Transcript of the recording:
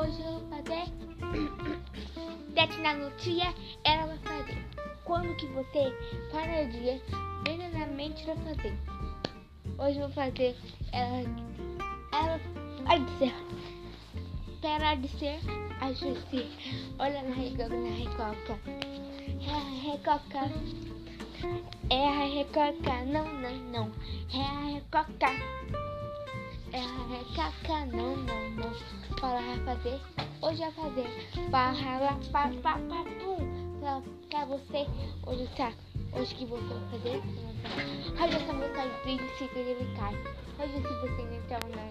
Hoje eu vou fazer tecnologia. Ela vai fazer quando que você para o dia verdadeiramente vai fazer. Hoje eu vou fazer ela, ela vai de ser, para de ser a Jussi. Olha na recoca, na recoca, é a recoca, é a recoca, não, não, não, é a recoca. É a recoca. Não, não, não. Para fazer. Hoje vai fazer. Para lá, para, para, para, para, para você. Hoje tá. Hoje que você vai fazer. Hoje essa música de 35 de. Hoje se você não estava na